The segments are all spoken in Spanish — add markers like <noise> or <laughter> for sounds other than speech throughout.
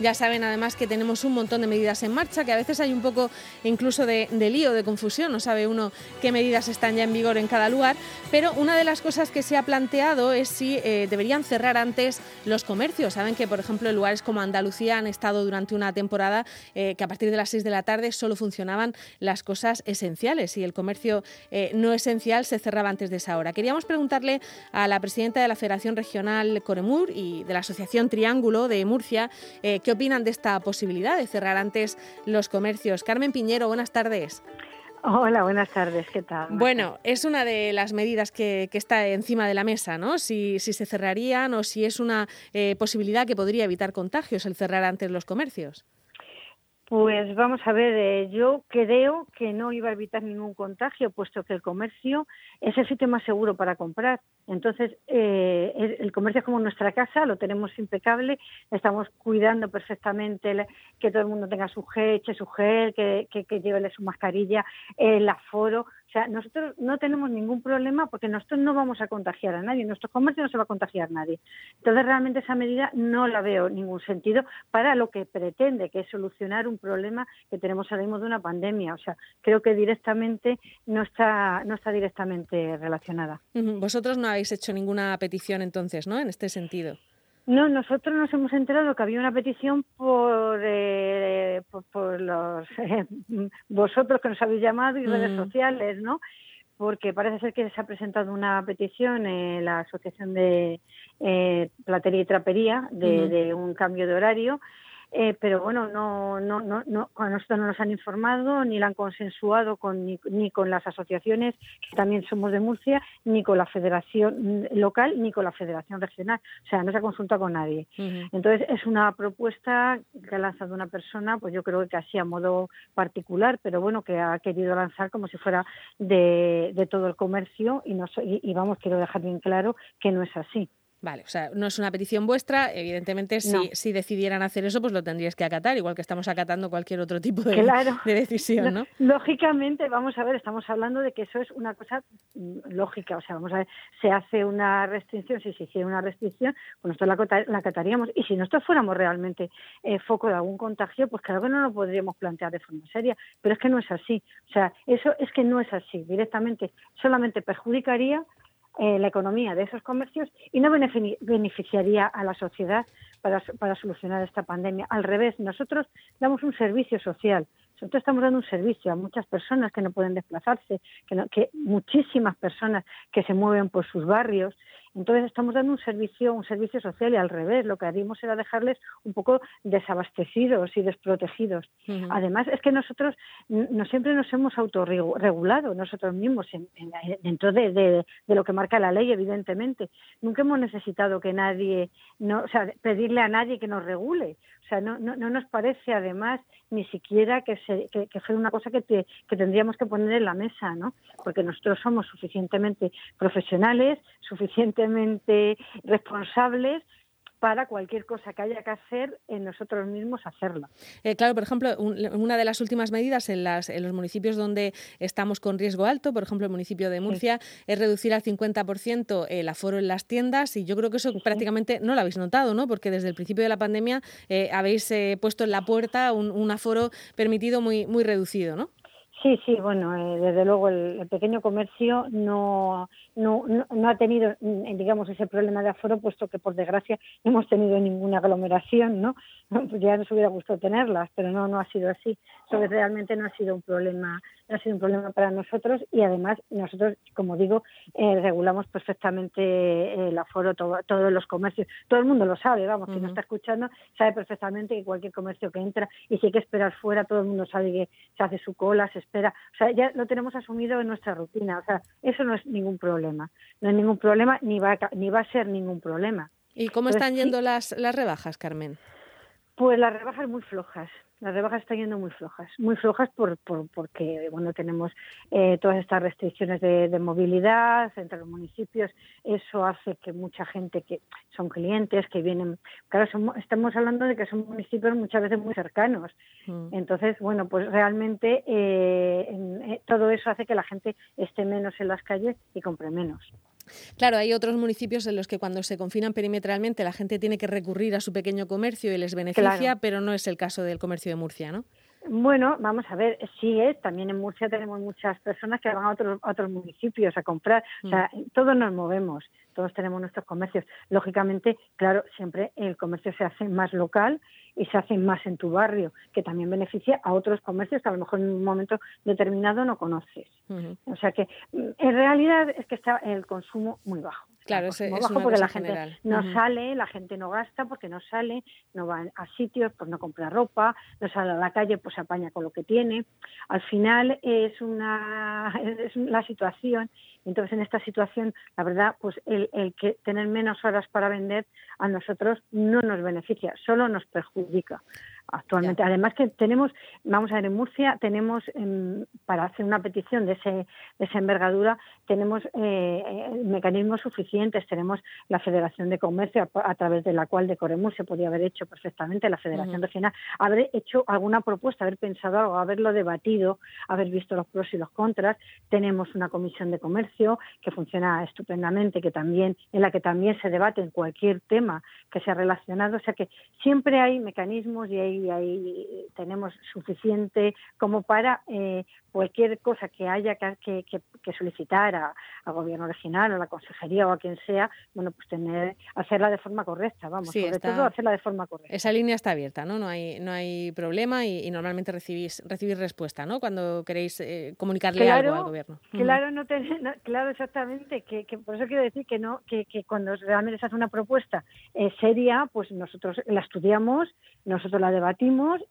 Ya saben además que tenemos un montón de medidas en marcha, que a veces hay un poco incluso de, lío, de confusión, no sabe uno qué medidas están ya en vigor en cada lugar, pero una de las cosas que se ha planteado es si eh, deberían cerrar antes los comercios. Saben que, por ejemplo, en lugares como Andalucía han estado durante una temporada eh, que a partir de las 6 de la tarde solo funcionaban las cosas esenciales y el comercio eh, no esencial se cerraba antes de esa hora. Queríamos preguntarle a la presidenta de la Federación Regional Coremur y de la Asociación Triángulo de Murcia ¿Qué opinan de esta posibilidad de cerrar antes los comercios? Carmen Piñero, buenas tardes. Hola, buenas tardes, ¿qué tal? Bueno, es una de las medidas que, está encima de la mesa, ¿no? Si, se cerrarían o si es una eh, posibilidad que podría evitar contagios el cerrar antes los comercios. Pues vamos a ver, eh, yo creo que no iba a evitar ningún contagio, puesto que el comercio es el sitio más seguro para comprar. Entonces, eh, el, comercio es como nuestra casa, lo tenemos impecable, estamos cuidando perfectamente que todo el mundo tenga su gel, su gel, que, que, que lleve su mascarilla, el aforo. O sea, nosotros no tenemos ningún problema porque nosotros no vamos a contagiar a nadie, nuestro comercio no se va a contagiar nadie. Entonces, realmente esa medida no la veo ningún sentido para lo que pretende, que es solucionar un problema que tenemos ahora mismo de una pandemia. O sea, creo que directamente no está, no está directamente relacionada. Vosotros no habéis hecho ninguna petición entonces, ¿no? En este sentido. No, nosotros nos hemos enterado que había una petición por, eh, por, los eh, <laughs> vosotros que nos habéis llamado y redes mm. sociales, ¿no? Porque parece ser que se ha presentado una petición en la Asociación de eh, Platería y Trapería de un cambio de horario eh, pero bueno, no, no, no, no, con nosotros no nos han informado, ni la han consensuado con, ni, con las asociaciones, que también somos de Murcia, ni con la federación local, ni con la federación regional. O sea, no se ha consultado con nadie. Entonces, es una propuesta que ha lanzado una persona, pues yo creo que así a modo particular, pero bueno, que ha querido lanzar como si fuera de, de todo el comercio y, no, y vamos, quiero dejar bien claro que no es así. Vale, o sea, no es una petición vuestra, evidentemente si, si decidieran hacer eso, pues lo tendríais que acatar, igual que estamos acatando cualquier otro tipo de, de decisión, ¿no? Lógicamente, vamos a ver, estamos hablando de que eso es una cosa mm, lógica, o sea, vamos a ver, se hace una restricción, si se hiciera una restricción, pues nosotros la, la acataríamos, y si nosotros fuéramos realmente eh, foco de algún contagio, pues claro que no lo podríamos plantear de forma seria, pero es que no es así, o sea, eso es que no es así, directamente solamente perjudicaría eh, la economía de esos comercios y no beneficiaría a la sociedad para, para, solucionar esta pandemia. Al revés, nosotros damos un servicio social. Nosotros estamos dando un servicio a muchas personas que no pueden desplazarse, que, que muchísimas personas que se mueven por sus barrios entonces estamos dando un servicio, un servicio social y al revés, lo que haríamos era dejarles un poco desabastecidos y desprotegidos. Además es que nosotros no siempre nos hemos autorregulado nosotros mismos dentro de, lo que marca la ley, evidentemente. Nunca hemos necesitado que nadie, no, o sea, pedirle a nadie que nos regule. O sea, no, no, nos parece además ni siquiera que, se, que, fuera una cosa que, que tendríamos que poner en la mesa, ¿no? Porque nosotros somos suficientemente profesionales, suficientemente responsables para cualquier cosa que haya que hacer en nosotros mismos hacerla. Eh, claro, por ejemplo, una de las últimas medidas en, las, en los municipios donde estamos con riesgo alto, por ejemplo, el municipio de Murcia, es reducir al 50% el aforo en las tiendas y yo creo que eso prácticamente no lo habéis notado, ¿no? Porque desde el principio de la pandemia eh, habéis eh, puesto en la puerta un, un aforo permitido muy, muy reducido, ¿no? Sí, sí, bueno, eh, desde luego el, pequeño comercio no, no, no, ha tenido, mm, digamos, ese problema de aforo, puesto que por desgracia no hemos tenido ninguna aglomeración, ¿no? <laughs> Pues ya nos hubiera gustado tenerlas, pero no, no ha sido así. Eso realmente no ha sido un problema ha sido un problema para nosotros y además nosotros, como digo, eh, regulamos perfectamente el aforo, todo, todos los comercios. Todo el mundo lo sabe, vamos, quien no está escuchando sabe perfectamente que cualquier comercio que entra y si hay que esperar fuera, todo el mundo sabe que se hace su cola, se espera. O sea, ya lo tenemos asumido en nuestra rutina. O sea, eso no es ningún problema. No es ningún problema ni va a, ni va a ser ningún problema. ¿Y cómo están yendo las, las rebajas, Carmen? Pues las rebajas muy flojas. Las rebajas están yendo muy flojas, muy flojas por, por porque bueno tenemos eh, todas estas restricciones de, movilidad entre los municipios. Eso hace que mucha gente que son clientes que vienen, claro, estamos hablando de que son municipios muchas veces muy cercanos. Mm. Entonces, bueno, pues realmente eh, eh, todo eso hace que la gente esté menos en las calles y compre menos. Claro, hay otros municipios en los que cuando se confinan perimetralmente la gente tiene que recurrir a su pequeño comercio y les beneficia, pero no es el caso del comercio de Murcia, ¿no? Bueno, vamos a ver, sí es, también en Murcia tenemos muchas personas que van a otros, otros municipios a comprar, o sea, mm. todos nos movemos, todos tenemos nuestros comercios. Lógicamente, claro, siempre el comercio se hace más local y se hace más en tu barrio, que también beneficia a otros comercios que a lo mejor en un momento determinado no conoces. O sea que mm, en realidad es que está el consumo muy bajo. Claro, es, bajo porque la gente no sale, la gente no gasta porque no sale, no va a sitios, pues no compra ropa, no sale a la calle, pues se apaña con lo que tiene. Al final es una <laughs> es la situación. Entonces en esta situación, la verdad, pues el, el que tener menos horas para vender a nosotros no nos beneficia, solo nos perjudica actualmente. Además que tenemos, vamos a ver, en Murcia tenemos, em, para hacer una petición de, ese, de esa envergadura, tenemos eh, eh, mecanismos suficientes. Tenemos la Federación de Comercio, a, través de la cual de Coremur se podía haber hecho perfectamente, la Federación Regional, haber hecho alguna propuesta, haber pensado algo, haberlo debatido, haber visto los pros y los contras. Tenemos una comisión de comercio que funciona estupendamente, que también, en la que también se debate en cualquier tema que sea relacionado. O sea que siempre hay mecanismos y hay y ahí tenemos suficiente como para eh, cualquier cosa que haya que, que, solicitar al gobierno regional, a la consejería o a quien sea, bueno, pues tener hacerla de forma correcta, vamos, sobre todo hacerla de forma correcta. Esa línea está abierta, ¿no? No hay no hay problema y, normalmente recibís recibís respuesta, ¿no? Cuando queréis eh, comunicarle algo al gobierno. Claro, no, claro, exactamente, que, por eso quiero decir que no que, cuando realmente se hace una propuesta eh, seria, pues nosotros la estudiamos, nosotros la debatimos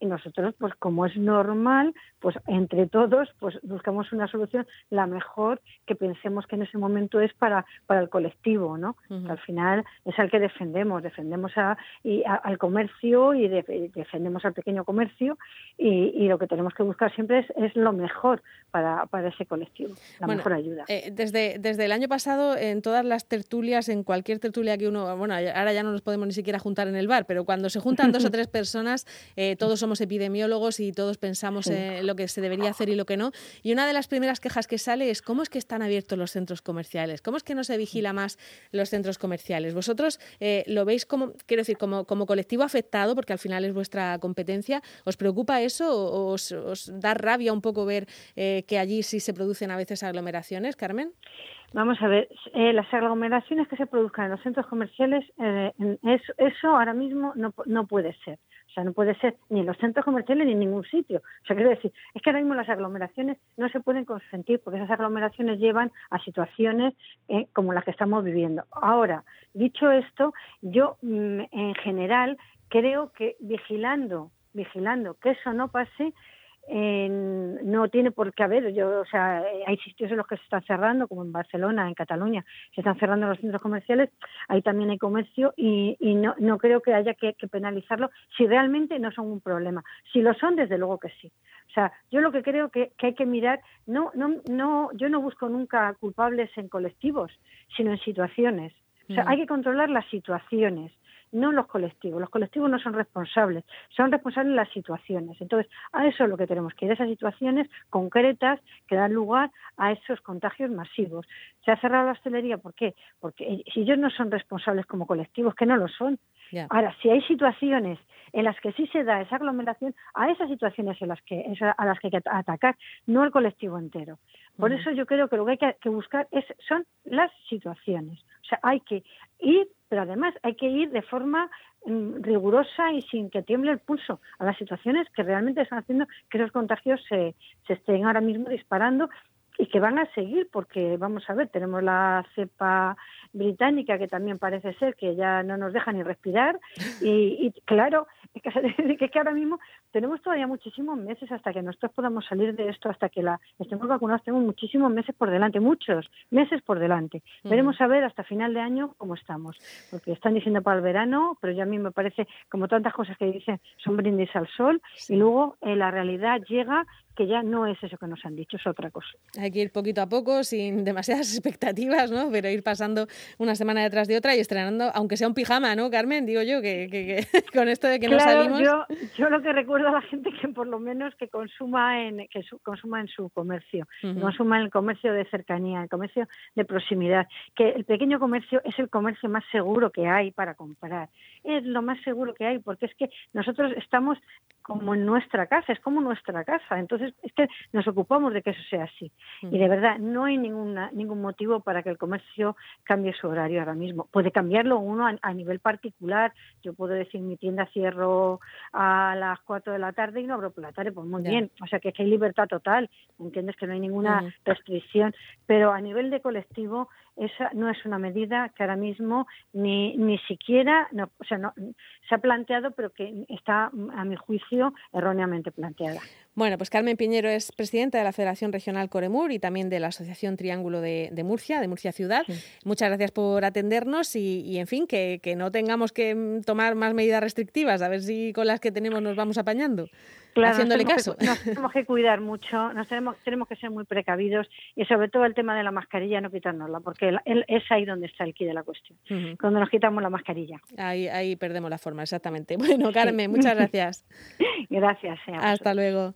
y nosotros, pues como es normal, pues entre todos pues buscamos una solución la mejor que pensemos que en ese momento es para, para el colectivo, ¿no? Al final es al que defendemos, defendemos a, y al comercio y, defendemos al pequeño comercio y, lo que tenemos que buscar siempre es, es lo mejor para, para ese colectivo, la mejor ayuda. Eh, desde, desde el año pasado, en todas las tertulias, en cualquier tertulia que uno, bueno, ahora ya no nos podemos ni siquiera juntar en el bar, pero cuando se juntan dos o <laughs> tres personas, eh, todos somos epidemiólogos y todos pensamos en lo que se debería hacer y lo que no. Y una de las primeras quejas que sale es cómo es que están abiertos los centros comerciales, cómo es que no se vigila más los centros comerciales. Vosotros eh, lo veis como, quiero decir, como, como colectivo afectado, porque al final es vuestra competencia. ¿Os preocupa eso o os, da rabia un poco ver eh, que allí sí se producen a veces aglomeraciones, Carmen? Vamos a ver, eh, las aglomeraciones que se produzcan en los centros comerciales, eso, eso, ahora mismo no, no puede ser. Sea, no puede ser ni en los centros comerciales ni en ningún sitio. O sea, quiero decir, es que ahora mismo las aglomeraciones no se pueden consentir porque esas aglomeraciones llevan a situaciones eh, como las que estamos viviendo. Ahora, dicho esto, yo mm, en general creo que vigilando, vigilando que eso no pase, no tiene por qué haber, yo, o sea, hay sitios en los que se están cerrando, como en Barcelona, en Cataluña, se están cerrando los centros comerciales, ahí también hay comercio y, no, no creo que haya que, penalizarlo si realmente no son un problema. Si lo son, desde luego que sí. O sea, yo lo que creo que, que hay que mirar, no, no, no, yo no busco nunca culpables en colectivos, sino en situaciones. O sea, mm. hay que controlar las situaciones no los colectivos. Los colectivos no son responsables, son responsables las situaciones. Entonces, a eso es lo que tenemos que ir, a esas situaciones concretas que dan lugar a esos contagios masivos. Se ha cerrado la hostelería, ¿por qué? Porque si ellos no son responsables como colectivos, que no lo son. Ahora, si hay situaciones en las que sí se da esa aglomeración, a esas situaciones en las que, a las que hay que atacar, no al colectivo entero. Por eso yo creo que lo que hay que, buscar es, son las situaciones. O sea, hay que ir pero además hay que ir de forma mm, rigurosa y sin que tiemble el pulso a las situaciones que realmente están haciendo que esos contagios se, se estén ahora mismo disparando y que van a seguir porque vamos a ver tenemos la cepa británica que también parece ser que ya no nos deja ni respirar <laughs> y, claro es <laughs> que, es que ahora mismo tenemos todavía muchísimos meses hasta que nosotros podamos salir de esto hasta que la estemos vacunados tenemos muchísimos meses por delante muchos meses por delante. Veremos a ver hasta final de año cómo estamos porque están diciendo para el verano pero ya a mí me parece como tantas cosas que dicen son brindis al sol y luego eh, la realidad llega que ya no es eso que nos han dicho, es otra cosa. Hay que ir poquito a poco, sin <laughs> demasiadas expectativas, ¿no? Pero ir pasando una semana detrás de otra y estrenando, aunque sea un pijama, ¿no, Carmen? Digo yo que, que, <laughs> con esto de que no salimos. Yo, yo lo que recuerdo a la gente que por lo menos que consuma en que consuma en su comercio, consuma en el comercio de cercanía, el comercio de proximidad, que el pequeño comercio es el comercio más seguro que hay para comprar. Es lo más seguro que hay porque es que nosotros estamos como en nuestra casa, es como nuestra casa. Entonces, es que nos ocupamos de que eso sea así. Y de verdad, no hay ninguna, ningún motivo para que el comercio cambie su horario ahora mismo. Puede cambiarlo uno a, nivel particular. Yo puedo decir, mi tienda cierro a las 4 de la tarde y no abro por la tarde. Pues muy bien. O sea, que, es que hay libertad total. ¿Entiendes? Que no hay ninguna restricción. Pero a nivel de colectivo, esa no es una medida que ahora mismo ni, ni siquiera, no, o sea, no, se ha planteado, pero que está, a mi juicio, erróneamente planteada. Bueno, pues Carmen Piñero es presidenta de la Federación Regional Coremur y también de la Asociación Triángulo de, Murcia, de Murcia Ciudad. Muchas gracias por atendernos y, en fin, que, que, no tengamos que mm, tomar más medidas restrictivas, a ver si con las que tenemos nos vamos apañando. Claro, haciéndole caso. nos tenemos que cuidar mucho, nos tenemos, tenemos que ser muy precavidos y sobre todo el tema de la mascarilla no quitárnosla, porque es ahí donde está el quid de la cuestión, cuando nos quitamos la mascarilla. Ahí, ahí perdemos la forma, exactamente. <laughs> Bueno, Carmen, muchas <laughs> gracias. gracias. Hasta luego.